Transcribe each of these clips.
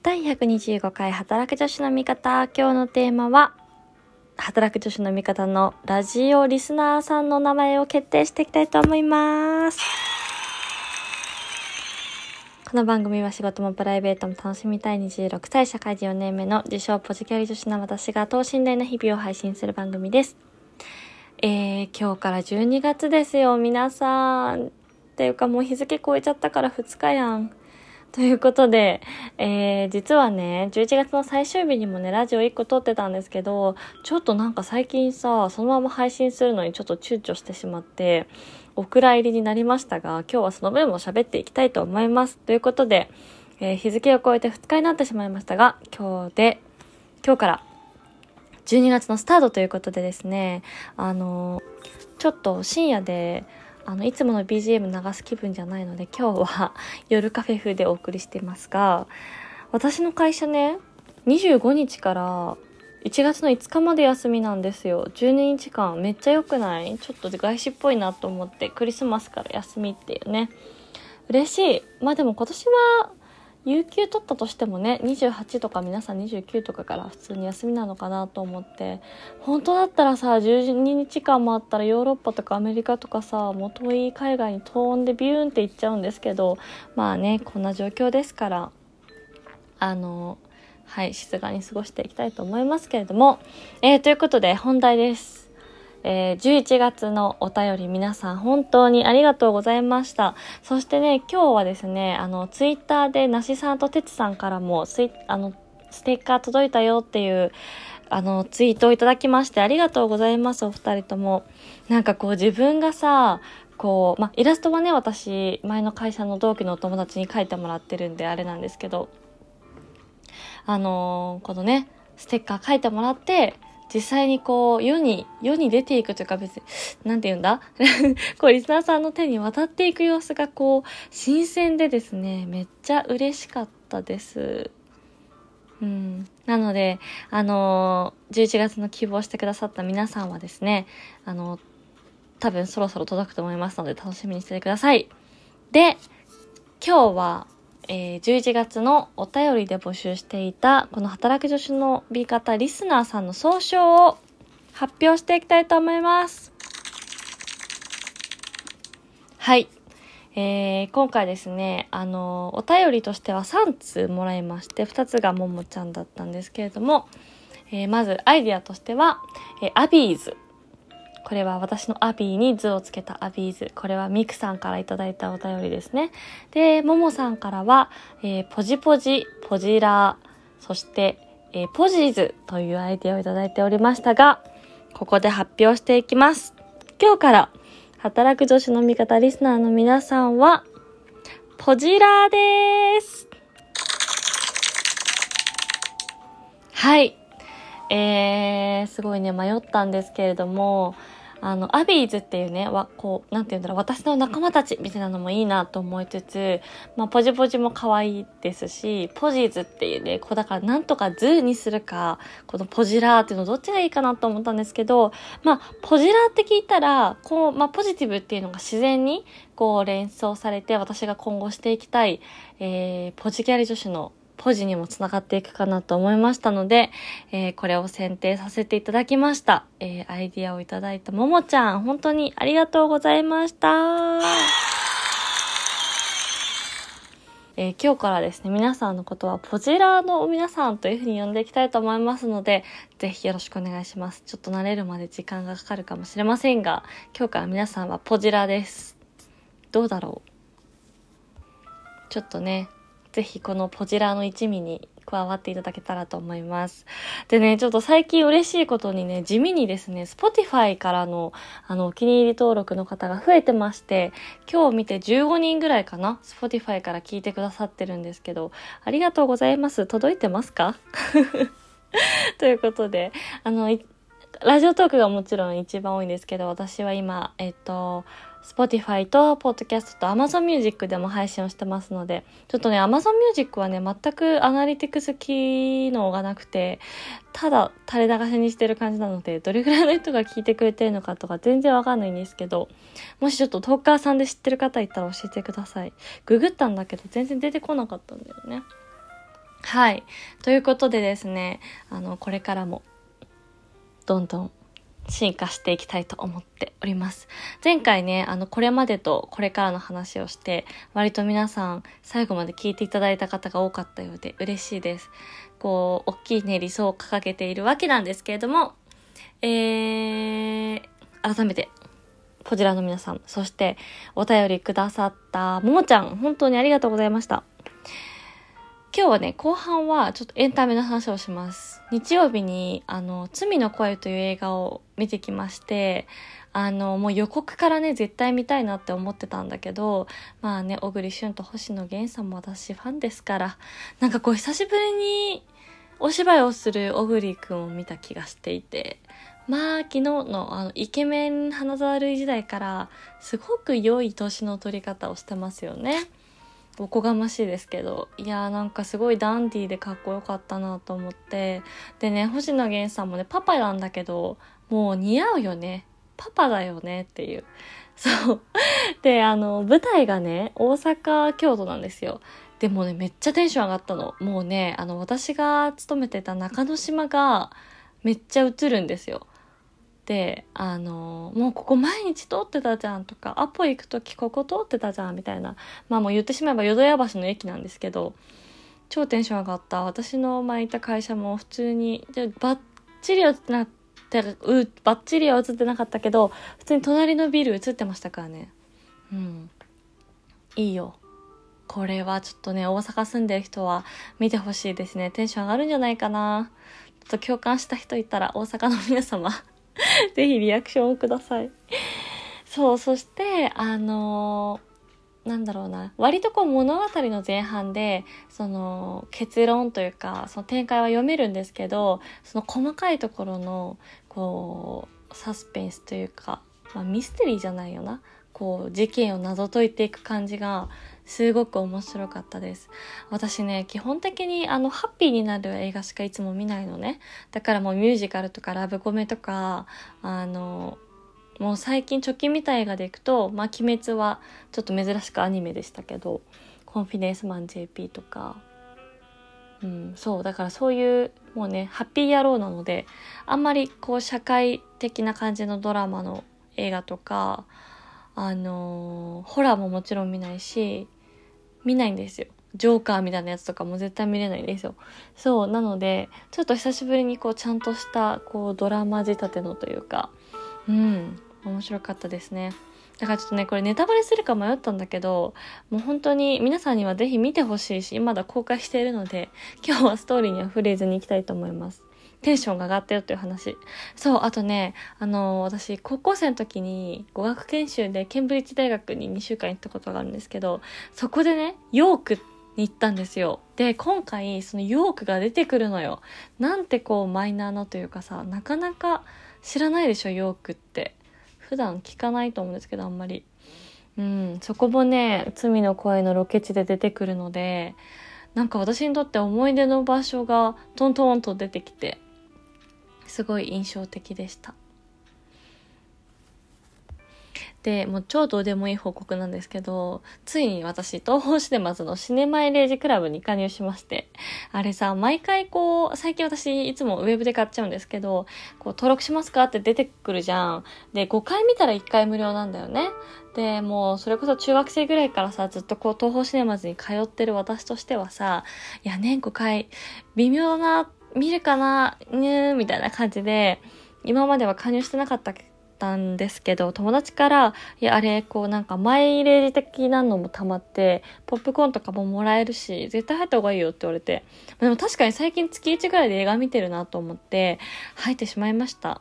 第125回働く女子の味方。今日のテーマは、働く女子の味方のラジオリスナーさんの名前を決定していきたいと思います。この番組は仕事もプライベートも楽しみたい26歳社会人4年目の自称ポジキャリ女子の私が等身大な日々を配信する番組です。えー、今日から12月ですよ、皆さん。っていうかもう日付超えちゃったから2日やん。ということで、えー、実はね、11月の最終日にもね、ラジオ1個撮ってたんですけど、ちょっとなんか最近さ、そのまま配信するのにちょっと躊躇してしまって、お蔵入りになりましたが、今日はその分も喋っていきたいと思います。ということで、えー、日付を超えて2日になってしまいましたが、今日で、今日から12月のスタートということでですね、あのー、ちょっと深夜で、あのいつもの BGM 流す気分じゃないので今日は 夜カフェ風でお送りしてますが私の会社ね25日から1月の5日まで休みなんですよ。12日間めっちゃ良くない？ちょっと外資っぽいなと思ってクリスマスから休みっていうね。嬉しい。まあでも今年は有給取ったとしてもね28とか皆さん29とかから普通に休みなのかなと思って。本当だったらさ12日間もあったらヨーロッパとかアメリカとかさもう遠い海外に飛んでビューンって行っちゃうんですけどまあねこんな状況ですからあのはい静かに過ごしていきたいと思いますけれども。えー、ということで本題です。えー、11月のお便り皆さん本当にありがとうございました。そしてね、今日はですね、あの、ツイッターでなしさんとてつさんからもスイあの、ステッカー届いたよっていう、あの、ツイートをいただきましてありがとうございます、お二人とも。なんかこう自分がさ、こう、まイラストはね、私、前の会社の同期のお友達に描いてもらってるんであれなんですけど、あのー、このね、ステッカー書いてもらって、実際にこう、世に、世に出ていくというか別に、なんて言うんだ？こう、リスナーさんの手に渡っていく様子がこう、新鮮でですね、めっちゃ嬉しかったです。うん。なので、あのー、11月の希望してくださった皆さんはですね、あの多分そろそろ届くと思いますので楽しみにしててください。で、今日は、えー、11月のお便りで募集していた、この働く女子の美方リスナーさんの総称を発表していきたいと思います。はい。えー、今回ですね、あの、お便りとしては3通もらいまして、2つがももちゃんだったんですけれども、えー、まずアイディアとしては、えー、アビーズこれは私のアビーにズをつけたアビーズ。これはミクさんからいただいたお便りですね。で、ももさんからは、えー、ポジポジ、ポジラー、そして、えー、ポジーズというアイディアをいただいておりましたが、ここで発表していきます。今日から、働く女子の味方リスナーの皆さんは、ポジラーです。はい。えー、すごいね、迷ったんですけれども、あの、アビーズっていうね、わ、こう、なんて言うんだろう、私の仲間たちみたいなのもいいなと思いつつ、まあ、ポジポジも可愛いですし、ポジーズっていうね、こう、だからなんとかズにするか、このポジラーっていうのどっちがいいかなと思ったんですけど、まあ、ポジラーって聞いたら、こう、まあ、ポジティブっていうのが自然に、こう、連想されて、私が今後していきたい、えー、ポジキャリ女子のポジにもつながっていくかなと思いましたので、えー、これを選定させていただきました。えー、アイディアをいただいたももちゃん、本当にありがとうございました。えー、今日からですね、皆さんのことはポジラーの皆さんというふうに呼んでいきたいと思いますので、ぜひよろしくお願いします。ちょっと慣れるまで時間がかかるかもしれませんが、今日から皆さんはポジラーです。どうだろう？ちょっとね、ぜひこのポジラーの一味に加わっていただけたらと思います。でね、ちょっと最近嬉しいことにね、地味にですね、Spotify からの、あの、お気に入り登録の方が増えてまして、今日見て15人ぐらいかな、Spotify から聞いてくださってるんですけど、ありがとうございます。届いてますか？ということで、あの、ラジオトークがもちろん一番多いんですけど、私は今、えっと、Spotify と Podcast と Amazon Music でも配信をしてますので、ちょっとね、Amazon Music はね、全くアナリティクス機能がなくて、ただ垂れ流しにしてる感じなので、どれぐらいの人が聞いてくれてるのかとか全然わかんないんですけど、もしちょっとトーカーさんで知ってる方いたら教えてください。ググったんだけど全然出てこなかったんだよね。はい。ということでですね、あの、これからも、どんどん進化していきたいと思っております。前回ね、あの、これまでとこれからの話をして、割と皆さん最後まで聞いていただいた方が多かったようで嬉しいです。こう、大きいね、理想を掲げているわけなんですけれども、えー、改めて、こちらの皆さん、そしてお便りくださったももちゃん、本当にありがとうございました。今日はね、後半はちょっとエンタメの話をします。日曜日に、あの、罪の声という映画を見てきまして、あの、もう予告からね、絶対見たいなって思ってたんだけど、まあね、小栗旬と星野源さんも私ファンですから、なんかこう久しぶりにお芝居をする小栗くんを見た気がしていて、まあ昨日のあのイケメン花沢類時代からすごく良い年の取り方をしてますよね。おこがましいですけどいやーなんかすごいダンディーでかっこよかったなと思ってでね星野源さんもねパパなんだけどもう似合うよね。パパだよねっていう。そう。であの舞台がね大阪京都なんですよ。でもねめっちゃテンション上がったの。もうねあの私が勤めてた中之島がめっちゃ映るんですよ。であのもうここ毎日通ってたじゃんとかアポ行く時ここ通ってたじゃんみたいなまあもう言ってしまえば淀屋橋の駅なんですけど超テンション上がった。私の前いた会社も普通にでバッチリ映ってなってうバッチリは映ってなかったけど普通に隣のビル映ってましたからね。うん。いいよ。これはちょっとね大阪住んでる人は見てほしいですね。テンション上がるんじゃないかな。ちょっと共感した人いたら大阪の皆様。ぜひリアクションをください。そう、そして、あのー、なんだろうな、割とこう物語の前半で、その結論というか、その展開は読めるんですけど、その細かいところの、こう、サスペンスというか、まあ、ミステリーじゃないよな。こう、事件を謎解いていく感じが、すごく面白かったです。私ね、基本的にあの、ハッピーになる映画しかいつも見ないのね。だからもうミュージカルとかラブコメとか、あの、もう最近直近見た映画でいくと、まあ、鬼滅はちょっと珍しくアニメでしたけど、コンフィデンスマン JP とか、うん、そう、だからそういう、もうね、ハッピー野郎なので、あんまりこう社会的な感じのドラマの映画とか、あのー、ホラーももちろん見ないし、見ないんですよ。ジョーカーみたいなやつとかも絶対見れないんですよ。そう、なので、ちょっと久しぶりにこう、ちゃんとした、こう、ドラマ仕立てのというか、うん、面白かったですね。だからちょっとね、これネタバレするか迷ったんだけど、もう本当に皆さんにはぜひ見てほしいし、まだ公開しているので、今日はストーリーには触れずに行きたいと思います。テンションが上がったよという話。そう、あとね、あの、私、高校生の時に語学研修でケンブリッジ大学に2週間行ったことがあるんですけど、そこでね、ヨークに行ったんですよ。で、今回、そのヨークが出てくるのよ。なんてこう、マイナーなというかさ、なかなか知らないでしょ、ヨークって。普段聞かないと思うんですけど、あんまり。うん、そこもね、罪の声のロケ地で出てくるので、なんか私にとって思い出の場所がトントンと出てきて、すごい印象的でした。で、もう超どうでもいい報告なんですけど、ついに私、東方シネマズのシネマイレージクラブに加入しまして、あれさ、毎回こう、最近私いつもウェブで買っちゃうんですけど、こう、登録しますかって出てくるじゃん。で、5回見たら1回無料なんだよね。で、もう、それこそ中学生ぐらいからさ、ずっとこう、東方シネマズに通ってる私としてはさ、いや、年5回、微妙だな見るかなにゅーみたいな感じで、今までは加入してなかったんですけど、友達から、いや、あれ、こうなんかマイレージ的なのも溜まって、ポップコーンとかももらえるし、絶対入った方がいいよって言われて。でも確かに最近月1ぐらいで映画見てるなと思って、入ってしまいました。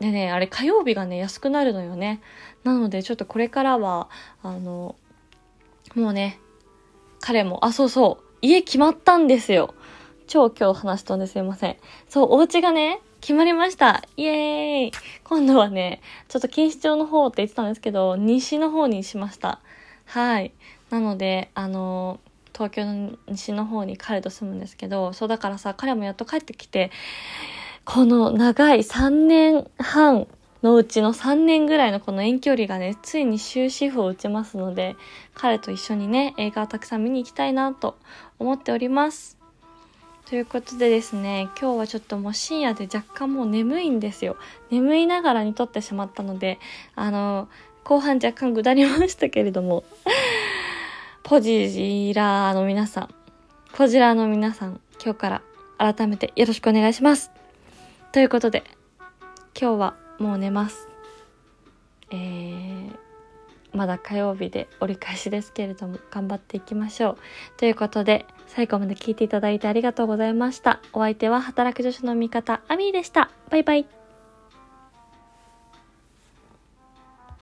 でね、あれ火曜日がね、安くなるのよね。なので、ちょっとこれからは、あの、もうね、彼も、あ、そうそう、家決まったんですよ。超今日話しとんですいません。そう、お家がね、決まりました。イエーイ今度はね、ちょっと錦糸町の方って言ってたんですけど、西の方にしました。はい。なので、あの東京の西の方に彼と住むんですけど、そうだからさ、彼もやっと帰ってきて、この長い3年半のうちの3年ぐらいのこの遠距離がね、ついに終止符を打ちますので、彼と一緒にね、映画をたくさん見に行きたいなと思っております。ということでですね、今日はちょっともう深夜で若干もう眠いんですよ。眠いながらに撮ってしまったので、あの、後半若干下りましたけれども、ポジジラーの皆さん、ポジラーの皆さん、今日から改めてよろしくお願いします。ということで、今日はもう寝ます。えー、まだ火曜日で折り返しですけれども、頑張っていきましょう。ということで、最後まで聞いていただいてありがとうございました。お相手は働く女子の味方、アミーでした。バイバイ。